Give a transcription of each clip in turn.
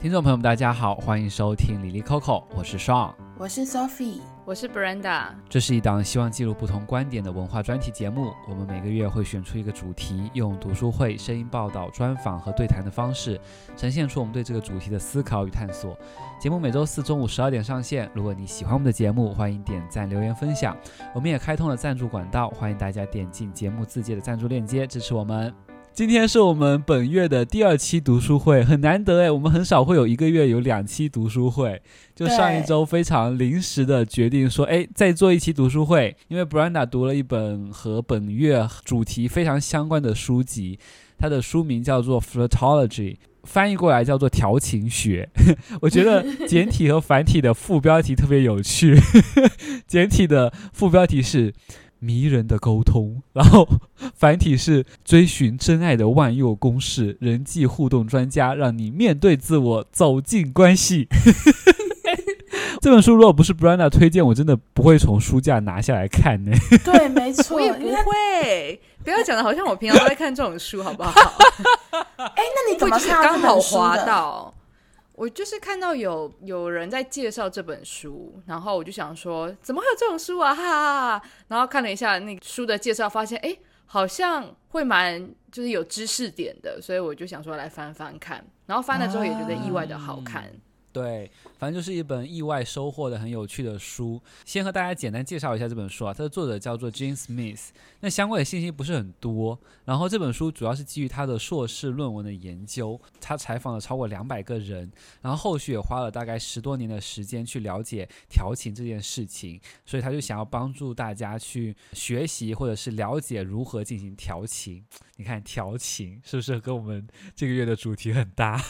听众朋友们，大家好，欢迎收听李李 Coco，我是 Sean，我是 Sophie，我是 Brenda。这是一档希望记录不同观点的文化专题节目。我们每个月会选出一个主题，用读书会、声音报道、专访和对谈的方式，呈现出我们对这个主题的思考与探索。节目每周四中午十二点上线。如果你喜欢我们的节目，欢迎点赞、留言、分享。我们也开通了赞助管道，欢迎大家点进节目自介的赞助链接支持我们。今天是我们本月的第二期读书会，很难得诶，我们很少会有一个月有两期读书会。就上一周非常临时的决定说，哎，再做一期读书会，因为 Brenda 读了一本和本月主题非常相关的书籍，它的书名叫做《Flirtology》，翻译过来叫做调情学。我觉得简体和繁体的副标题特别有趣，简体的副标题是。迷人的沟通，然后繁体是追寻真爱的万用公式，人际互动专家，让你面对自我，走进关系。这本书如果不是 Brenda 推荐，我真的不会从书架拿下来看呢。对，没错，我也不会。不要讲的好像我平常都在看这种书，好不好？哎，那你怎么看刚好滑到？我就是看到有有人在介绍这本书，然后我就想说，怎么会有这种书啊？哈哈哈！然后看了一下那书的介绍，发现哎，好像会蛮就是有知识点的，所以我就想说来翻翻看。然后翻了之后也觉得意外的好看。对，反正就是一本意外收获的很有趣的书。先和大家简单介绍一下这本书啊，它的作者叫做 Jane Smith。那相关的信息不是很多。然后这本书主要是基于他的硕士论文的研究，他采访了超过两百个人，然后后续也花了大概十多年的时间去了解调情这件事情。所以他就想要帮助大家去学习或者是了解如何进行调情。你看调情是不是跟我们这个月的主题很搭？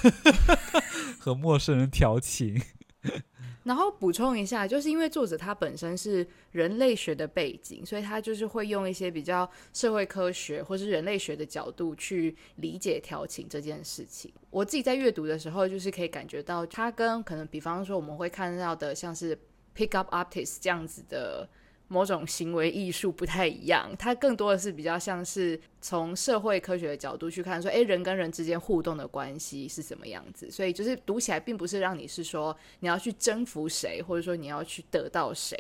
和陌生人调情，然后补充一下，就是因为作者他本身是人类学的背景，所以他就是会用一些比较社会科学或是人类学的角度去理解调情这件事情。我自己在阅读的时候，就是可以感觉到他跟可能比方说我们会看到的像是 pick up artist 这样子的。某种行为艺术不太一样，它更多的是比较像是从社会科学的角度去看，说，诶，人跟人之间互动的关系是什么样子？所以就是读起来并不是让你是说你要去征服谁，或者说你要去得到谁，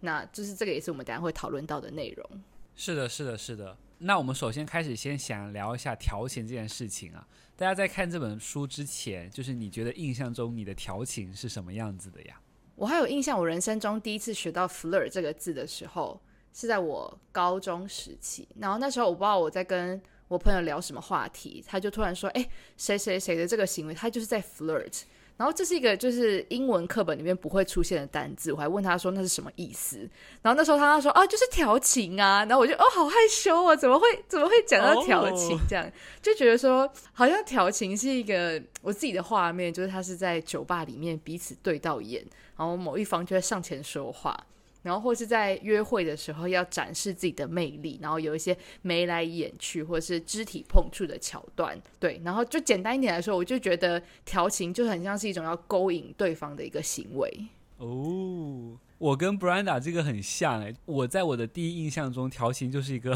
那就是这个也是我们等下会讨论到的内容。是的，是的，是的。那我们首先开始先想聊一下调情这件事情啊。大家在看这本书之前，就是你觉得印象中你的调情是什么样子的呀？我还有印象，我人生中第一次学到 flirt 这个字的时候，是在我高中时期。然后那时候我不知道我在跟我朋友聊什么话题，他就突然说：“哎，谁谁谁的这个行为，他就是在 flirt。”然后这是一个就是英文课本里面不会出现的单字，我还问他说那是什么意思。然后那时候他他说：“啊，就是调情啊。”然后我就哦，好害羞啊，怎么会怎么会讲到调情这样？就觉得说好像调情是一个我自己的画面，就是他是在酒吧里面彼此对到眼。然后某一方就会上前说话，然后或是在约会的时候要展示自己的魅力，然后有一些眉来眼去或是肢体碰触的桥段，对，然后就简单一点来说，我就觉得调情就很像是一种要勾引对方的一个行为。哦，我跟 Brenda 这个很像哎，我在我的第一印象中，调情就是一个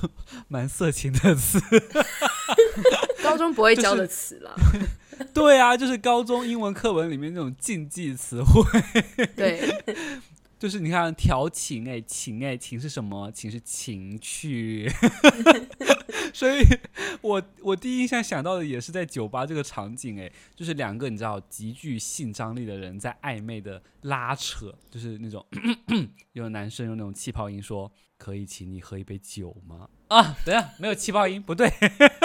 蛮色情的词，高中不会教的词啦。就 是对啊，就是高中英文课文里面那种禁忌词汇。对，就是你看调情，哎，情哎，情是什么？情是情趣。所以我我第一印象想到的也是在酒吧这个场景，哎，就是两个你知道极具性张力的人在暧昧的拉扯，就是那种 有男生用那种气泡音说：“可以请你喝一杯酒吗？”啊，等下没有气泡音，不对，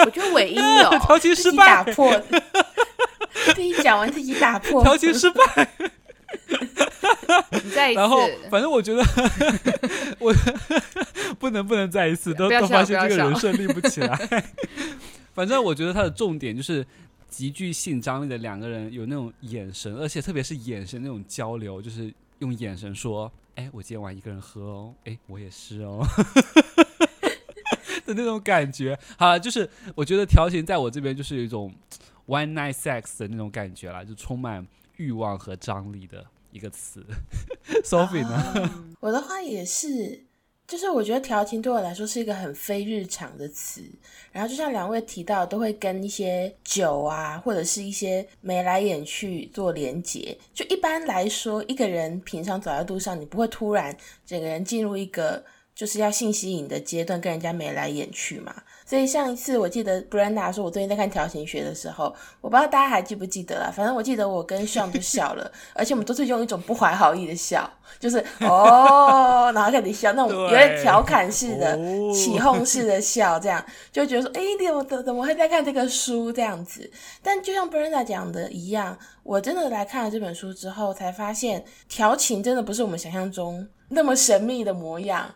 我觉得尾音有 调情失败，打破。自己讲完自己打破，调情失败。你再一次，然后反正我觉得我不能不能再一次，都都发现这个人设立不起来。反正我觉得他的重点就是极具性张力的两个人有那种眼神，而且特别是眼神那种交流，就是用眼神说：“哎，我今天晚上一个人喝哦，哎，我也是哦。”的那种感觉。好，就是我觉得调情在我这边就是有一种。One night sex 的那种感觉啦，就充满欲望和张力的一个词。Sophie 呢？我的话也是就是我觉得调情对我来说是一个很非日常的词，然后就像两位提到，都会跟一些酒啊，或者是一些眉来眼去做连结。就一般来说，一个人平常走在路上，你不会突然整个人进入一个就是要性吸引的阶段，跟人家眉来眼去嘛。所以上一次我记得 Brenda 说，我最近在看调情学的时候，我不知道大家还记不记得啦。反正我记得我跟 Sean 都笑了，而且我们都是用一种不怀好意的笑，就是哦，然后开始笑，那种有点调侃式的、起哄式的笑，这样就觉得说，哎，你怎么怎怎么会在看这个书这样子？但就像 Brenda 讲的一样，我真的来看了这本书之后，才发现调情真的不是我们想象中那么神秘的模样，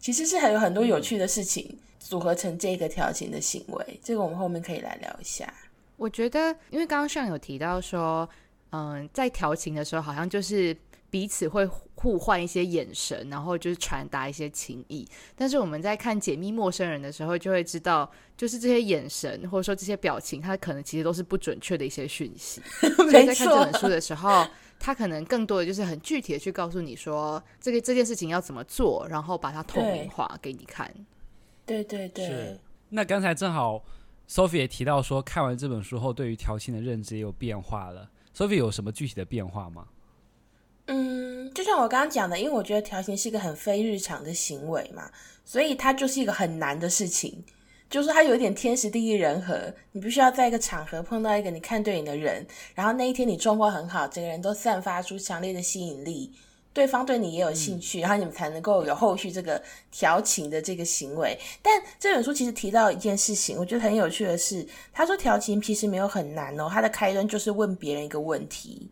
其实是还有很多有趣的事情。组合成这个调情的行为，这个我们后面可以来聊一下。我觉得，因为刚刚上有提到说，嗯，在调情的时候，好像就是彼此会互换一些眼神，然后就是传达一些情意。但是我们在看解密陌生人的时候，就会知道，就是这些眼神或者说这些表情，它可能其实都是不准确的一些讯息。所以在看这本书的时候，他可能更多的就是很具体的去告诉你说，这个这件事情要怎么做，然后把它透明化给你看。对对对，是。那刚才正好 Sophie 也提到说，看完这本书后，对于调情的认知也有变化了。Sophie 有什么具体的变化吗？嗯，就像我刚刚讲的，因为我觉得调情是一个很非日常的行为嘛，所以它就是一个很难的事情，就是他有一点天时地利人和，你必须要在一个场合碰到一个你看对眼的人，然后那一天你状况很好，整个人都散发出强烈的吸引力。对方对你也有兴趣，嗯、然后你们才能够有后续这个调情的这个行为。但这本书其实提到一件事情，我觉得很有趣的是，他说调情其实没有很难哦，他的开端就是问别人一个问题。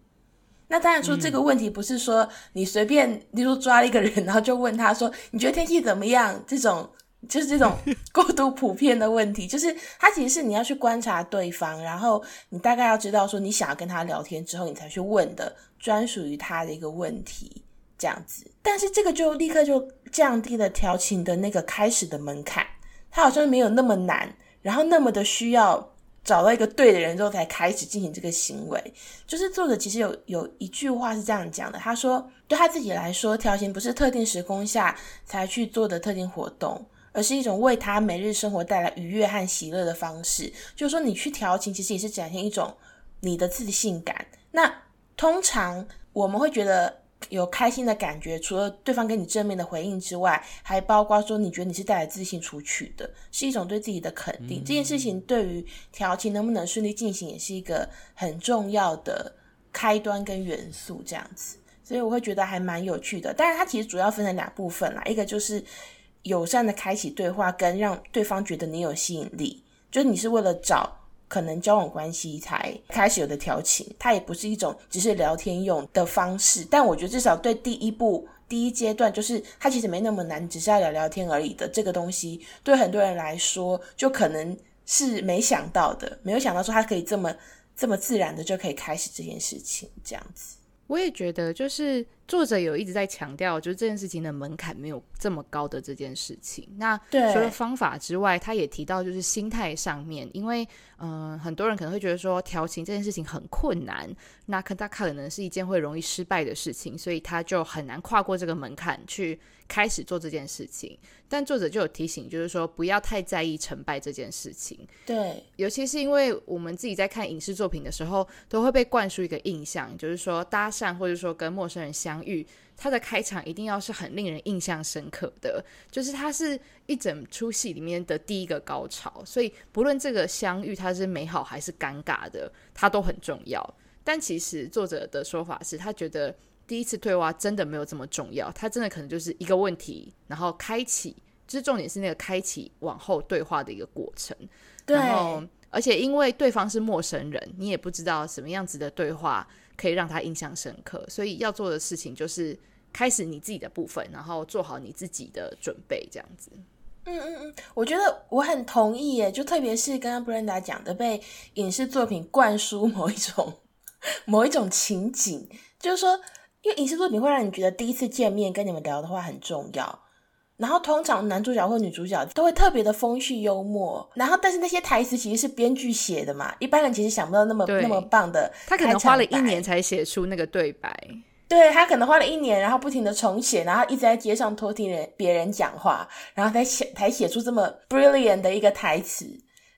那当然说这个问题不是说你随便，例如抓了一个人，然后就问他说你觉得天气怎么样？这种就是这种 过度普遍的问题，就是他其实是你要去观察对方，然后你大概要知道说你想要跟他聊天之后，你才去问的专属于他的一个问题。这样子，但是这个就立刻就降低了调情的那个开始的门槛，它好像没有那么难，然后那么的需要找到一个对的人之后才开始进行这个行为。就是作者其实有有一句话是这样讲的，他说对他自己来说，调情不是特定时空下才去做的特定活动，而是一种为他每日生活带来愉悦和喜乐的方式。就是说，你去调情其实也是展现一种你的自信感。那通常我们会觉得。有开心的感觉，除了对方给你正面的回应之外，还包括说你觉得你是带来自信出去的，是一种对自己的肯定。嗯、这件事情对于调情能不能顺利进行，也是一个很重要的开端跟元素。这样子，所以我会觉得还蛮有趣的。但是它其实主要分成两部分啦，一个就是友善的开启对话，跟让对方觉得你有吸引力，就是你是为了找。可能交往关系才开始有的调情，它也不是一种只是聊天用的方式。但我觉得至少对第一步、第一阶段，就是它其实没那么难，只是要聊聊天而已的这个东西，对很多人来说，就可能是没想到的，没有想到说它可以这么这么自然的就可以开始这件事情，这样子。我也觉得，就是作者有一直在强调，就是这件事情的门槛没有这么高的这件事情。那除了方法之外，他也提到就是心态上面，因为嗯、呃，很多人可能会觉得说调情这件事情很困难，那可他可能是一件会容易失败的事情，所以他就很难跨过这个门槛去开始做这件事情。但作者就有提醒，就是说不要太在意成败这件事情。对，尤其是因为我们自己在看影视作品的时候，都会被灌输一个印象，就是说搭讪或者说跟陌生人相遇，它的开场一定要是很令人印象深刻的，就是它是一整出戏里面的第一个高潮。所以不论这个相遇它是美好还是尴尬的，它都很重要。但其实作者的说法是他觉得。第一次对话真的没有这么重要，它真的可能就是一个问题，然后开启，就是重点是那个开启往后对话的一个过程。对，然后而且因为对方是陌生人，你也不知道什么样子的对话可以让他印象深刻，所以要做的事情就是开始你自己的部分，然后做好你自己的准备，这样子。嗯嗯嗯，我觉得我很同意耶，就特别是刚刚 Brenda 讲的，被影视作品灌输某一种某一种情景，就是说。因为影视作品会让你觉得第一次见面跟你们聊的话很重要，然后通常男主角或女主角都会特别的风趣幽默，然后但是那些台词其实是编剧写的嘛，一般人其实想不到那么那么棒的。他可能花了一年才写出那个对白。对，他可能花了一年，然后不停的重写，然后一直在街上偷听人别人讲话，然后才写才写出这么 brilliant 的一个台词。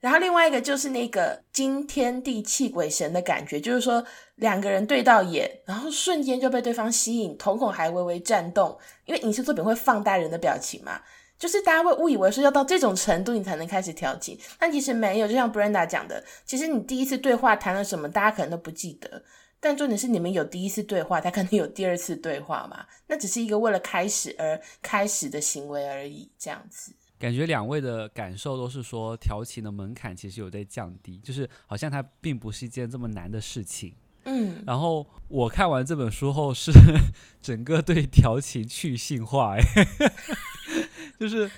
然后另外一个就是那个惊天地泣鬼神的感觉，就是说两个人对到眼，然后瞬间就被对方吸引，瞳孔还微微颤动，因为影视作品会放大人的表情嘛，就是大家会误以为说要到这种程度你才能开始调情，但其实没有，就像 Brenda 讲的，其实你第一次对话谈了什么，大家可能都不记得。但重点是你们有第一次对话，他可能有第二次对话嘛？那只是一个为了开始而开始的行为而已，这样子。感觉两位的感受都是说调情的门槛其实有在降低，就是好像它并不是一件这么难的事情。嗯。然后我看完这本书后，是 整个对调情去性化，哎。就是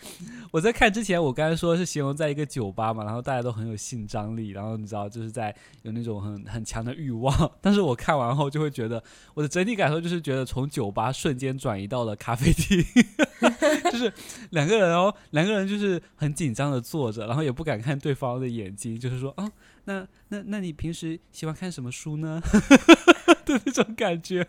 我在看之前，我刚才说是形容在一个酒吧嘛，然后大家都很有性张力，然后你知道就是在有那种很很强的欲望。但是我看完后就会觉得，我的整体感受就是觉得从酒吧瞬间转移到了咖啡厅，就是两个人哦，两个人就是很紧张的坐着，然后也不敢看对方的眼睛，就是说啊，那那那你平时喜欢看什么书呢？的那种感觉，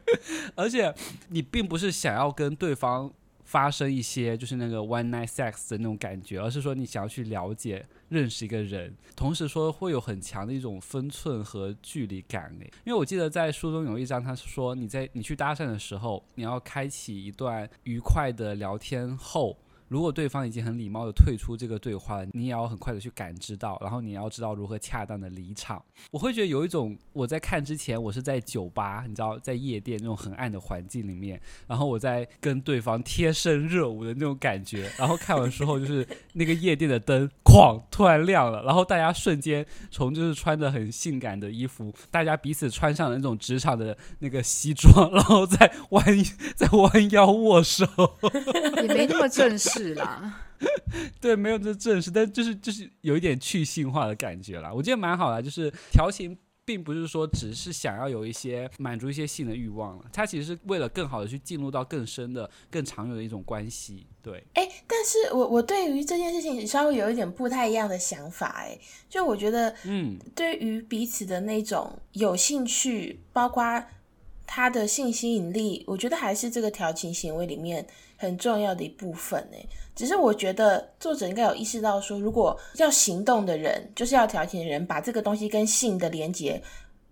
而且你并不是想要跟对方。发生一些就是那个 one night sex 的那种感觉，而是说你想要去了解、认识一个人，同时说会有很强的一种分寸和距离感诶。因为我记得在书中有一章，他是说你在你去搭讪的时候，你要开启一段愉快的聊天后。如果对方已经很礼貌的退出这个对话，你也要很快的去感知到，然后你要知道如何恰当的离场。我会觉得有一种我在看之前，我是在酒吧，你知道，在夜店那种很暗的环境里面，然后我在跟对方贴身热舞的那种感觉。然后看完之后，就是那个夜店的灯哐突然亮了，然后大家瞬间从就是穿着很性感的衣服，大家彼此穿上了那种职场的那个西装，然后再弯再弯腰握手，也没那么正式。是啦，对，没有这正式，但就是就是有一点去性化的感觉啦。我觉得蛮好的，就是调情并不是说只是想要有一些满足一些性的欲望了，它其实是为了更好的去进入到更深的、更长远的一种关系。对，哎，但是我我对于这件事情稍微有一点不太一样的想法，哎，就我觉得，嗯，对于彼此的那种有兴趣，包括他的性吸引力，我觉得还是这个调情行为里面。很重要的一部分呢，只是我觉得作者应该有意识到说，如果要行动的人，就是要调情的人，把这个东西跟性的连接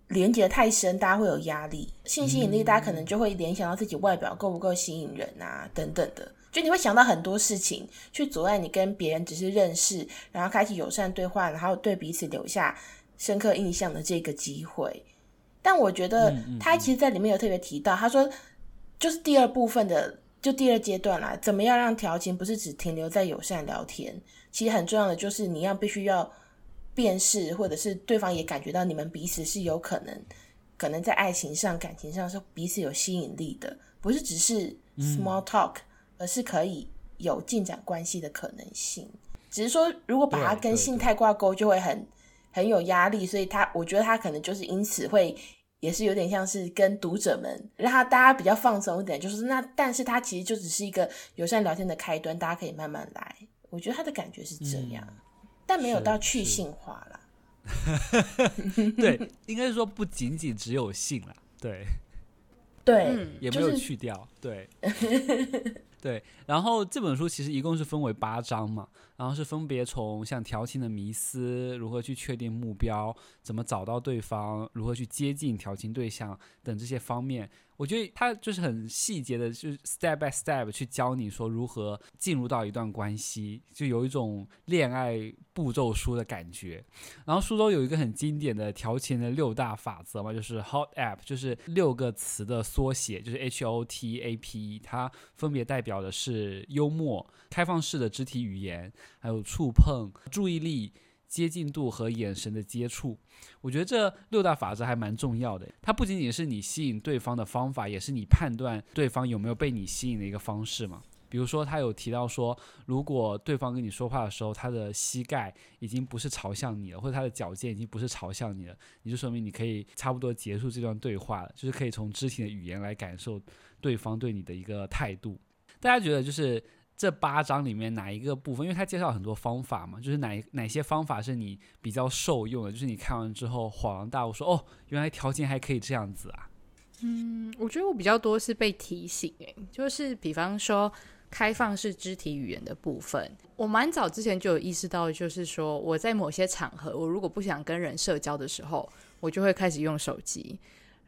连接太深，大家会有压力。性吸引力，大家可能就会联想到自己外表够不够吸引人啊，等等的，就你会想到很多事情去阻碍你跟别人只是认识，然后开启友善对话，然后对彼此留下深刻印象的这个机会。但我觉得他其实在里面有特别提到，他说就是第二部分的。就第二阶段啦，怎么样让调情不是只停留在友善聊天？其实很重要的就是你要必须要辨识，或者是对方也感觉到你们彼此是有可能，可能在爱情上、感情上是彼此有吸引力的，不是只是 small talk，嗯，而是可以有进展关系的可能性。只是说，如果把它跟性态挂钩，就会很很有压力，所以他我觉得他可能就是因此会。也是有点像是跟读者们让他大家比较放松一点，就是那，但是他其实就只是一个友善聊天的开端，大家可以慢慢来。我觉得他的感觉是这样，嗯、但没有到去性化啦。对，应该是说不仅仅只有性啦，对，对，嗯、也没有去掉，就是、对。对，然后这本书其实一共是分为八章嘛，然后是分别从像调情的迷思、如何去确定目标、怎么找到对方、如何去接近调情对象等这些方面。我觉得他就是很细节的，就是 step by step 去教你说如何进入到一段关系，就有一种恋爱步骤书的感觉。然后书中有一个很经典的调情的六大法则嘛，就是 HOT APP，就是六个词的缩写，就是 H O T A P，它分别代表的是幽默、开放式的肢体语言，还有触碰、注意力。接近度和眼神的接触，我觉得这六大法则还蛮重要的。它不仅仅是你吸引对方的方法，也是你判断对方有没有被你吸引的一个方式嘛。比如说，他有提到说，如果对方跟你说话的时候，他的膝盖已经不是朝向你了，或者他的脚尖已经不是朝向你了，你就说明你可以差不多结束这段对话了，就是可以从肢体的语言来感受对方对你的一个态度。大家觉得就是。这八章里面哪一个部分？因为他介绍很多方法嘛，就是哪哪些方法是你比较受用的？就是你看完之后恍然大悟，说：“哦，原来调情还可以这样子啊！”嗯，我觉得我比较多是被提醒，哎，就是比方说开放式肢体语言的部分，我蛮早之前就有意识到，就是说我在某些场合，我如果不想跟人社交的时候，我就会开始用手机。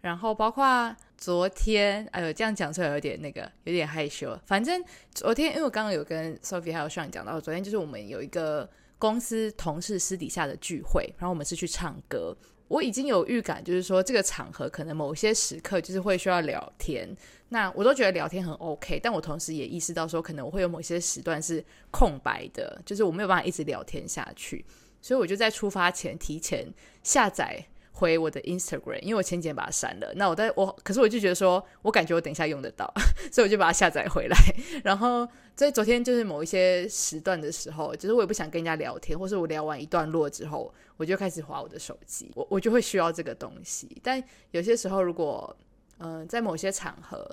然后包括昨天，哎呦，这样讲出来有点那个，有点害羞。反正昨天，因为我刚刚有跟 Sophie 还有 Sean 讲到，昨天就是我们有一个公司同事私底下的聚会，然后我们是去唱歌。我已经有预感，就是说这个场合可能某些时刻就是会需要聊天。那我都觉得聊天很 OK，但我同时也意识到说，可能我会有某些时段是空白的，就是我没有办法一直聊天下去。所以我就在出发前提前下载。回我的 Instagram，因为我前几天把它删了。那我在我，可是我就觉得说，我感觉我等一下用得到，所以我就把它下载回来。然后在昨天就是某一些时段的时候，就是我也不想跟人家聊天，或是我聊完一段落之后，我就开始滑我的手机。我我就会需要这个东西。但有些时候，如果嗯、呃、在某些场合，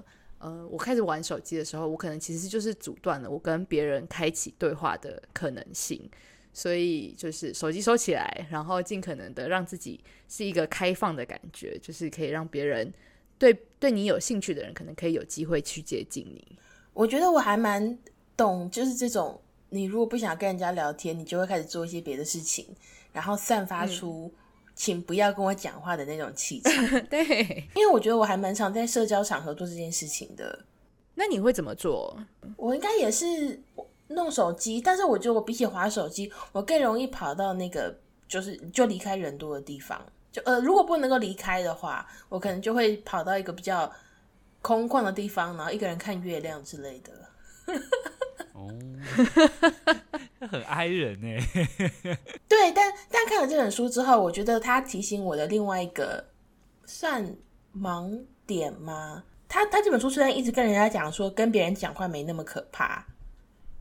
嗯、呃，我开始玩手机的时候，我可能其实就是阻断了我跟别人开启对话的可能性。所以就是手机收起来，然后尽可能的让自己是一个开放的感觉，就是可以让别人对对你有兴趣的人，可能可以有机会去接近你。我觉得我还蛮懂，就是这种你如果不想跟人家聊天，你就会开始做一些别的事情，然后散发出请不要跟我讲话的那种气场。嗯、对，因为我觉得我还蛮常在社交场合做这件事情的。那你会怎么做？我应该也是。弄手机，但是我觉得我比起划手机，我更容易跑到那个就是就离开人多的地方。就呃，如果不能够离开的话，我可能就会跑到一个比较空旷的地方，然后一个人看月亮之类的。哦，很哀人呢。对，但但看了这本书之后，我觉得他提醒我的另外一个算盲点吗？他他这本书虽然一直跟人家讲说跟别人讲话没那么可怕。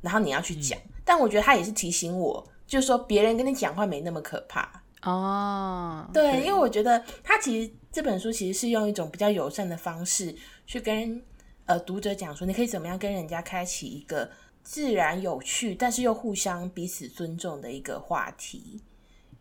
然后你要去讲，嗯、但我觉得他也是提醒我，就是说别人跟你讲话没那么可怕哦。对，对，因为我觉得他其实这本书其实是用一种比较友善的方式去跟呃读者讲说，你可以怎么样跟人家开启一个自然有趣，但是又互相彼此尊重的一个话题。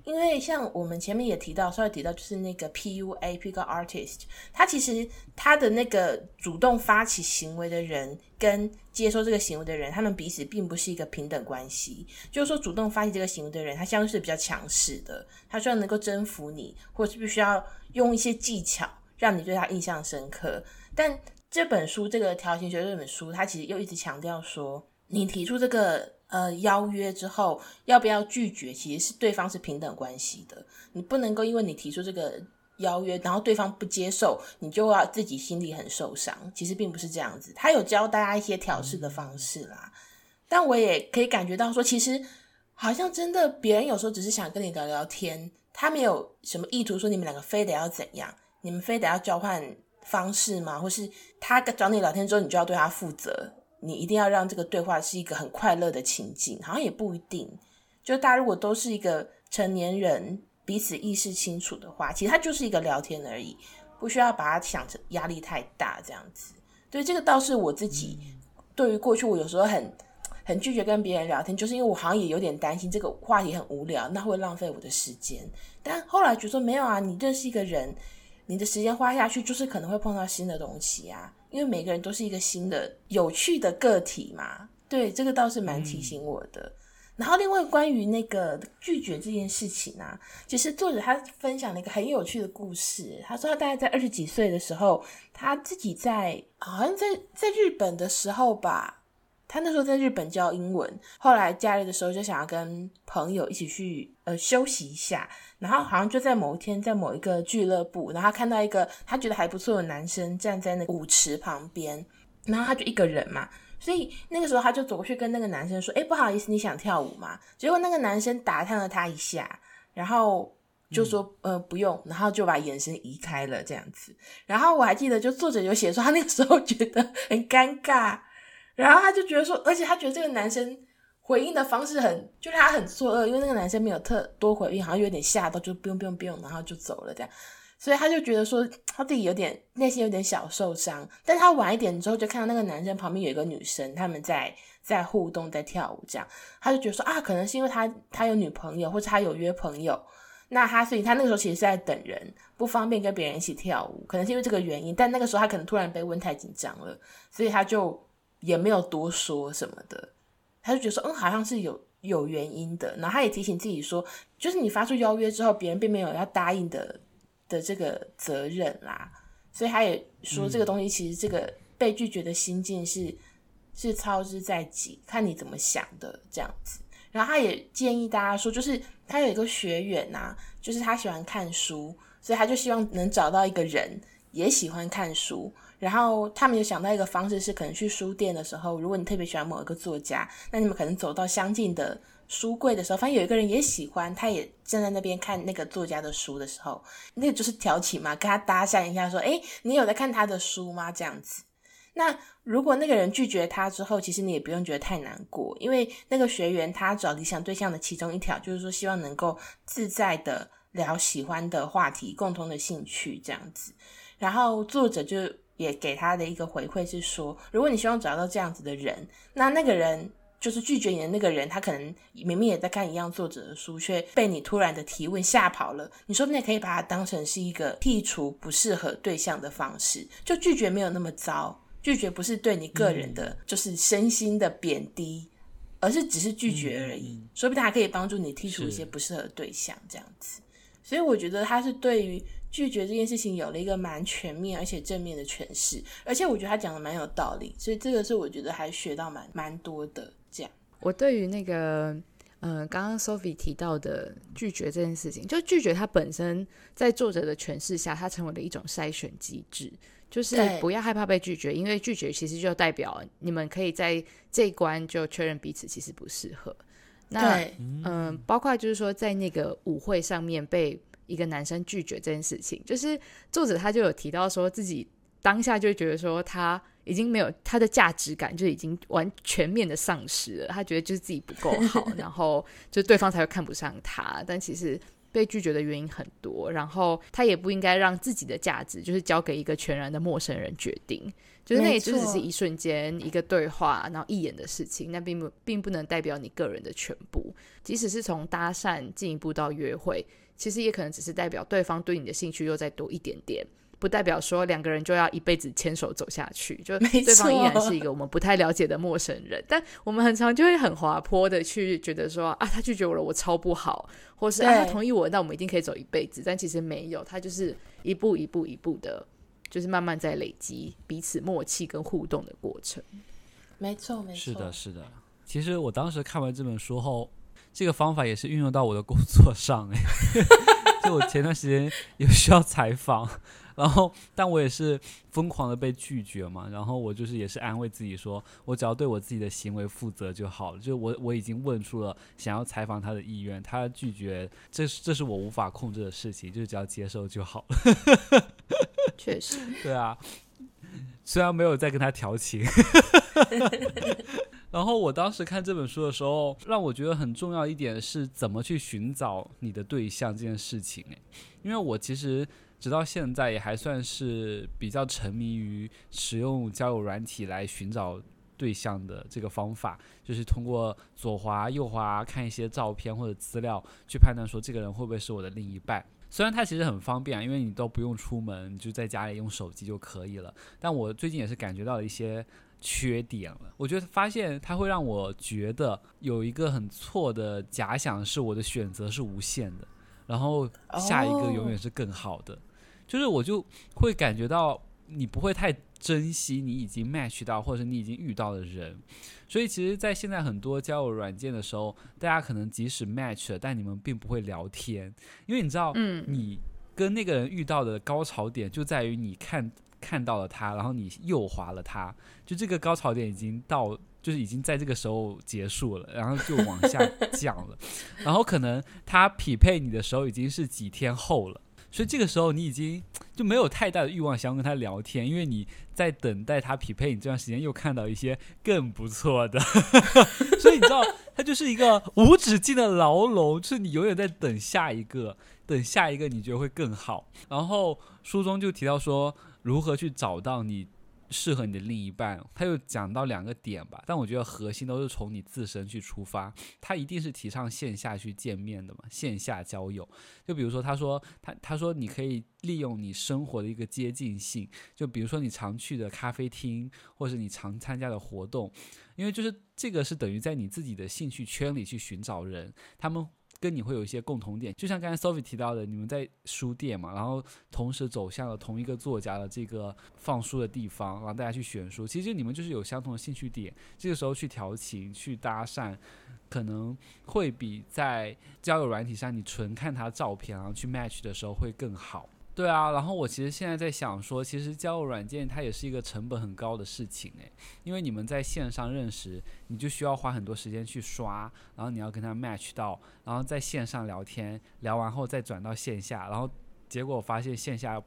因为像我们前面也提到，稍微提到就是那个 pua picartist 他其实他的那个主动发起行为的人跟接受这个行为的人，他们彼此并不是一个平等关系。就是说，主动发起这个行为的人，他相对是比较强势的，他需要能够征服你，或是必须要用一些技巧让你对他印象深刻。但这本书这个条形学这本书，他其实又一直强调说，你提出这个。呃，邀约之后要不要拒绝，其实是对方是平等关系的。你不能够因为你提出这个邀约，然后对方不接受，你就要自己心里很受伤。其实并不是这样子。他有教大家一些调试的方式啦，但我也可以感觉到说，其实好像真的别人有时候只是想跟你聊聊天，他没有什么意图说你们两个非得要怎样，你们非得要交换方式吗？或是他找你聊天之后，你就要对他负责？你一定要让这个对话是一个很快乐的情景，好像也不一定。就大家如果都是一个成年人，彼此意识清楚的话，其实它就是一个聊天而已，不需要把它想成压力太大这样子。对，这个倒是我自己对于过去我有时候很很拒绝跟别人聊天，就是因为我好像也有点担心这个话题很无聊，那会浪费我的时间。但后来觉得说没有啊，你认识一个人，你的时间花下去，就是可能会碰到新的东西啊。因为每个人都是一个新的、有趣的个体嘛，对，这个倒是蛮提醒我的。嗯、然后，另外关于那个拒绝这件事情啊，其实作者他分享了一个很有趣的故事。他说他大概在二十几岁的时候，他自己在好像在在日本的时候吧。他那时候在日本教英文，后来假日的时候就想要跟朋友一起去呃休息一下，然后好像就在某一天在某一个俱乐部，然后看到一个他觉得还不错的男生站在那个舞池旁边，然后他就一个人嘛，所以那个时候他就走过去跟那个男生说：“诶，不好意思，你想跳舞吗？”结果那个男生打探了他一下，然后就说：“呃，不用。”然后就把眼神移开了这样子。然后我还记得，就作者有写说他那个时候觉得很尴尬。然后他就觉得说，而且他觉得这个男生回应的方式很，就是他很错愕，因为那个男生没有特多回应，好像有点吓到，就不用不用不用，然后就走了这样。所以他就觉得说，他自己有点内心有点小受伤。但他晚一点之后，就看到那个男生旁边有一个女生，他们在在互动，在跳舞这样。他就觉得说啊，可能是因为他他有女朋友，或者他有约朋友，那他所以他那个时候其实是在等人，不方便跟别人一起跳舞，可能是因为这个原因。但那个时候他可能突然被问太紧张了，所以他就也没有多说什么的，他就觉得说，嗯，好像是有有原因的。然后他也提醒自己说，就是你发出邀约之后，别人并没有要答应的的这个责任啦。所以他也说，这个东西其实这个被拒绝的心境是、嗯、是操之在己，看你怎么想的这样子。然后他也建议大家说，就是他有一个学员呐、啊，就是他喜欢看书，所以他就希望能找到一个人也喜欢看书。然后他们有想到一个方式，是可能去书店的时候，如果你特别喜欢某一个作家，那你们可能走到相近的书柜的时候，发现有一个人也喜欢，他也站在那边看那个作家的书的时候，那就是挑起嘛，跟他搭讪一下，说：“诶，你有在看他的书吗？”这样子。那如果那个人拒绝他之后，其实你也不用觉得太难过，因为那个学员他找理想对象的其中一条就是说，希望能够自在的聊喜欢的话题、共同的兴趣这样子。然后作者就也给他的一个回馈是说，如果你希望找到这样子的人，那那个人就是拒绝你的那个人，他可能明明也在看一样作者的书，却被你突然的提问吓跑了。你说不定可以把它当成是一个剔除不适合对象的方式，就拒绝没有那么糟。拒绝不是对你个人的，就是身心的贬低，嗯，而是只是拒绝而已。嗯，说不定还可以帮助你剔除一些不适合对象，这样子。所以我觉得他是对于拒绝这件事情有了一个蛮全面而且正面的诠释，而且我觉得他讲的蛮有道理。所以这个是我觉得还学到蛮蛮多的。这样，我对于那个呃刚刚 Sophie 提到的拒绝这件事情，就拒绝它本身在作者的诠释下，它成为了一种筛选机制。就是不要害怕被拒绝，因为拒绝其实就代表你们可以在这一关就确认彼此其实不适合。那嗯、呃，包括就是说在那个舞会上面被一个男生拒绝这件事情，就是作者他就有提到说自己当下就觉得说他已经没有他的价值感，就已经完全面的丧失了。他觉得就是自己不够好，然后就对方才会看不上他。但其实。被拒绝的原因很多，然后他也不应该让自己的价值就是交给一个全然的陌生人决定，就是那也就只是一瞬间一个对话，然后一眼的事情，那并不并不能代表你个人的全部。即使是从搭讪进一步到约会，其实也可能只是代表对方对你的兴趣又再多一点点。不代表说两个人就要一辈子牵手走下去，就对方依然是一个我们不太了解的陌生人。但我们很常就会很滑坡的去觉得说啊，他拒绝我了，我超不好，或是啊，他同意我，那我们一定可以走一辈子。但其实没有，他就是一步一步一步的，就是慢慢在累积彼此默契跟互动的过程。没错，没错，是的，是的。其实我当时看完这本书后，这个方法也是运用到我的工作上。哎，就我前段时间有需要采访。然后，但我也是疯狂的被拒绝嘛。然后我就是也是安慰自己说，我只要对我自己的行为负责就好了。就我我已经问出了想要采访他的意愿，他拒绝，这是这是我无法控制的事情，就是只要接受就好了。确实，对啊，虽然没有再跟他调情。然后我当时看这本书的时候，让我觉得很重要一点是怎么去寻找你的对象这件事情。诶，因为我其实。直到现在也还算是比较沉迷于使用交友软体来寻找对象的这个方法，就是通过左滑右滑看一些照片或者资料，去判断说这个人会不会是我的另一半。虽然它其实很方便，因为你都不用出门，就在家里用手机就可以了。但我最近也是感觉到了一些缺点了。我觉得发现它会让我觉得有一个很错的假想，是我的选择是无限的，然后下一个永远是更好的。就是我就会感觉到你不会太珍惜你已经 match 到或者你已经遇到的人，所以其实，在现在很多交友软件的时候，大家可能即使 match 了，但你们并不会聊天，因为你知道，嗯，你跟那个人遇到的高潮点就在于你看看到了他，然后你右滑了他，就这个高潮点已经到，就是已经在这个时候结束了，然后就往下 降了，然后可能他匹配你的时候已经是几天后了。所以这个时候你已经就没有太大的欲望想要跟他聊天，因为你在等待他匹配你这段时间又看到一些更不错的，所以你知道它就是一个无止境的牢笼，就是你永远在等下一个，等下一个你觉得会更好。然后书中就提到说如何去找到你适合你的另一半，他又讲到两个点吧，但我觉得核心都是从你自身去出发，他一定是提倡线下去见面的嘛，线下交友。就比如说，他说他他说你可以利用你生活的一个接近性，就比如说你常去的咖啡厅，或是你常参加的活动，因为就是这个是等于在你自己的兴趣圈里去寻找人，他们。跟你会有一些共同点，就像刚才 Sophie 提到的，你们在书店嘛，然后同时走向了同一个作家的这个放书的地方，然后大家去选书，其实你们就是有相同的兴趣点，这个时候去调情、去搭讪，可能会比在交友软体上你纯看他照片然后去 match 的时候会更好。对啊，然后我其实现在在想说，其实交友软件它也是一个成本很高的事情诶，因为你们在线上认识，你就需要花很多时间去刷，然后你要跟他 match 到，然后在线上聊天，聊完后再转到线下，然后结果发现线下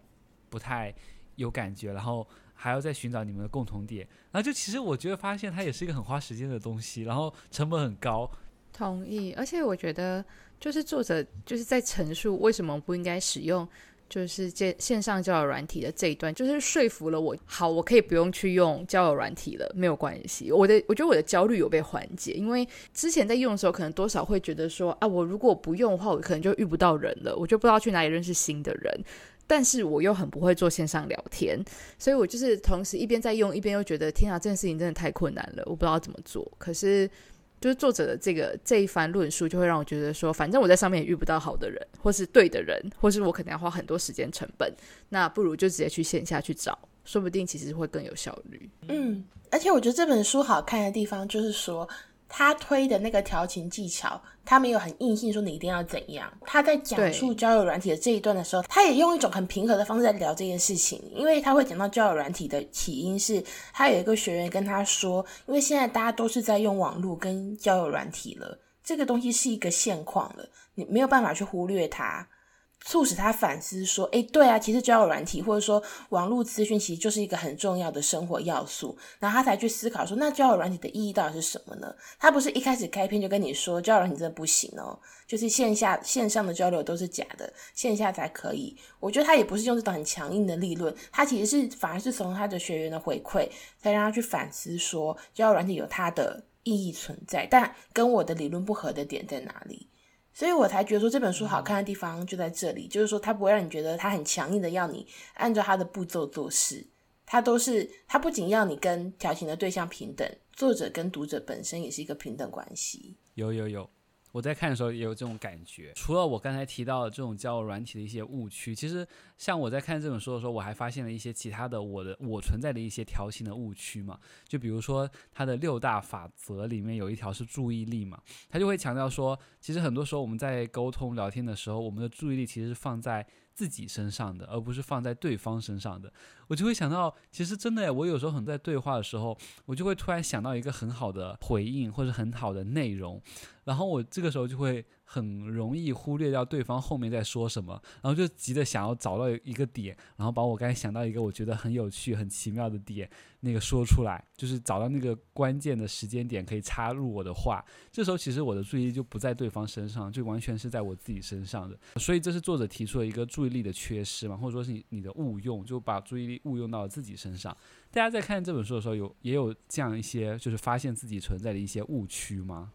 不太有感觉，然后还要再寻找你们的共同点，然后就其实我觉得发现它也是一个很花时间的东西，然后成本很高。同意，而且我觉得就是作者就是在陈述为什么不应该使用。就是线线上交友软体的这一段，就是说服了我。好，我可以不用去用交友软体了，没有关系。我的我觉得我的焦虑有被缓解，因为之前在用的时候，可能多少会觉得说啊，我如果不用的话，我可能就遇不到人了，我就不知道去哪里认识新的人。但是我又很不会做线上聊天，所以我就是同时一边在用，一边又觉得天啊，这件事情真的太困难了，我不知道怎么做。可是。就是作者的这个这一番论述，就会让我觉得说，反正我在上面也遇不到好的人，或是对的人，或是我可能要花很多时间成本，那不如就直接去线下去找，说不定其实会更有效率。嗯，而且我觉得这本书好看的地方就是说。他推的那个调情技巧，他没有很硬性说你一定要怎样。他在讲述交友软体的这一段的时候，他也用一种很平和的方式在聊这件事情。因为他会讲到交友软体的起因是，他有一个学员跟他说，因为现在大家都是在用网络跟交友软体了，这个东西是一个现况了，你没有办法去忽略它。促使他反思说：“诶，对啊，其实交友软体或者说网络资讯，其实就是一个很重要的生活要素。”然后他才去思考说：“那交友软体的意义到底是什么呢？”他不是一开始开篇就跟你说交友软体真的不行哦，就是线下线上的交流都是假的，线下才可以。我觉得他也不是用这种很强硬的立论，他其实是反而是从他的学员的回馈，才让他去反思说交友软体有它的意义存在，但跟我的理论不合的点在哪里？所以我才觉得说这本书好看的地方就在这里，就是说它不会让你觉得它很强硬的要你按照它的步骤做事，它都是它不仅要你跟调情的对象平等，作者跟读者本身也是一个平等关系。有有有。我在看的时候也有这种感觉，除了我刚才提到的这种交友软体的一些误区，其实像我在看这本书的时候，我还发现了一些其他的我的我存在的一些调情的误区嘛，就比如说它的六大法则里面有一条是注意力嘛，他就会强调说，其实很多时候我们在沟通聊天的时候，我们的注意力其实是放在自己身上的，而不是放在对方身上的。我就会想到，其实真的，我有时候很在对话的时候，我就会突然想到一个很好的回应或者很好的内容。然后我这个时候就会很容易忽略掉对方后面在说什么，然后就急着想要找到一个点，然后把我刚才想到一个我觉得很有趣、很奇妙的点那个说出来，就是找到那个关键的时间点可以插入我的话。这时候其实我的注意力就不在对方身上，就完全是在我自己身上的。所以这是作者提出了一个注意力的缺失嘛，或者说是你你的误用，就把注意力误用到了自己身上。大家在看这本书的时候，有也有这样一些就是发现自己存在的一些误区吗？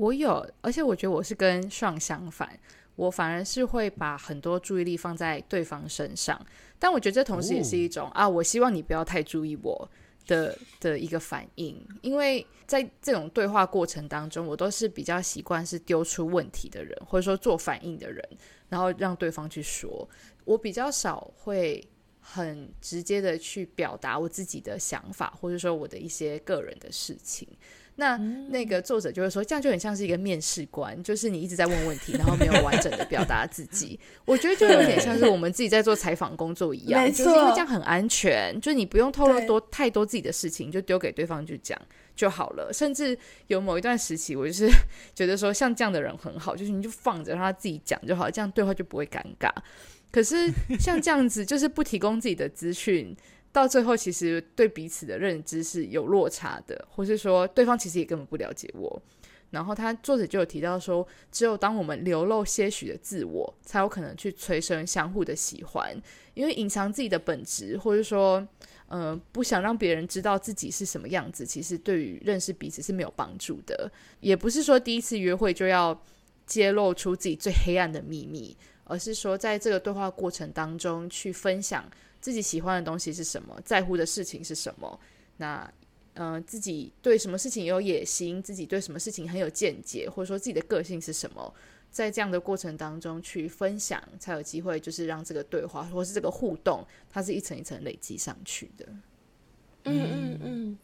我有，而且我觉得我是跟上相反，我反而是会把很多注意力放在对方身上，但我觉得这同时也是一种、哦、啊，我希望你不要太注意我的的一个反应，因为在这种对话过程当中，我都是比较习惯是丢出问题的人，或者说做反应的人，然后让对方去说，我比较少会很直接的去表达我自己的想法，或者说我的一些个人的事情。那那个作者就会说，这样就很像是一个面试官，就是你一直在问问题，然后没有完整的表达自己。我觉得就有点像是我们自己在做采访工作一样，就是因为这样很安全，就你不用透露多太多自己的事情，就丢给对方去讲就好了。甚至有某一段时期，我就是 觉得说，像这样的人很好，就是你就放着让他自己讲就好，这样对话就不会尴尬。可是像这样子，就是不提供自己的资讯。到最后，其实对彼此的认知是有落差的，或是说对方其实也根本不了解我。然后他作者就有提到说，只有当我们流露些许的自我，才有可能去催生相互的喜欢。因为隐藏自己的本质，或者说，呃，不想让别人知道自己是什么样子，其实对于认识彼此是没有帮助的。也不是说第一次约会就要揭露出自己最黑暗的秘密，而是说在这个对话过程当中去分享自己喜欢的东西是什么，在乎的事情是什么。那嗯、呃，自己对什么事情有野心，自己对什么事情很有见解，或者说自己的个性是什么，在这样的过程当中去分享，才有机会就是让这个对话或是这个互动，它是一层一层累积上去的。嗯嗯嗯，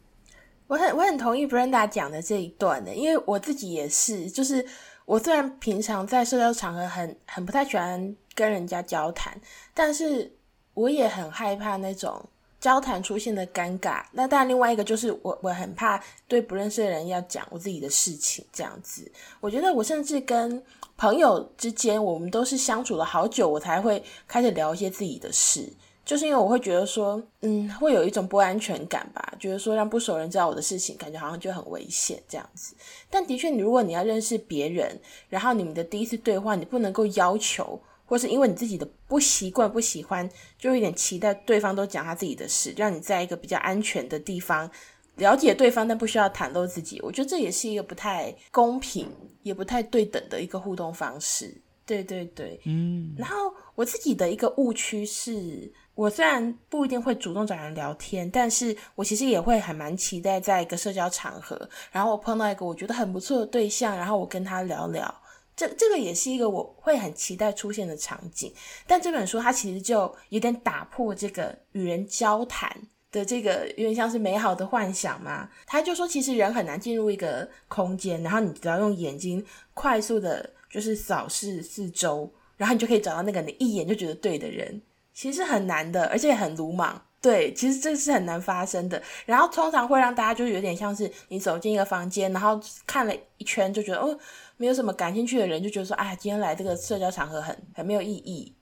我很我很同意 Brenda 讲的这一段的，因为我自己也是，就是我虽然平常在社交场合很很不太喜欢跟人家交谈，但是我也很害怕那种。交谈出现的尴尬，那当然另外一个就是我我很怕对不认识的人要讲我自己的事情，这样子。我觉得我甚至跟朋友之间，我们都是相处了好久，我才会开始聊一些自己的事，就是因为我会觉得说，嗯，会有一种不安全感吧，觉得说让不熟人知道我的事情，感觉好像就很危险这样子。但的确，你如果你要认识别人，然后你们的第一次对话，你不能够要求。或是因为你自己的不习惯、不喜欢，就有点期待对方都讲他自己的事，让你在一个比较安全的地方了解对方，但不需要袒露自己。我觉得这也是一个不太公平，也不太对等的一个互动方式。对对对，嗯。然后我自己的一个误区是，我虽然不一定会主动找人聊天，但是我其实也会还蛮期待在一个社交场合，然后我碰到一个我觉得很不错的对象，然后我跟他聊聊。这这个也是一个我会很期待出现的场景，但这本书它其实就有点打破这个与人交谈的这个有点像是美好的幻想嘛。他就说，其实人很难进入一个空间，然后你只要用眼睛快速的，就是扫视四周，然后你就可以找到那个你一眼就觉得对的人，其实很难的，而且很鲁莽。对，其实这是很难发生的。然后通常会让大家就有点像是你走进一个房间，然后看了一圈就觉得哦。没有什么感兴趣的人就觉得说，哎，今天来这个社交场合很很没有意义。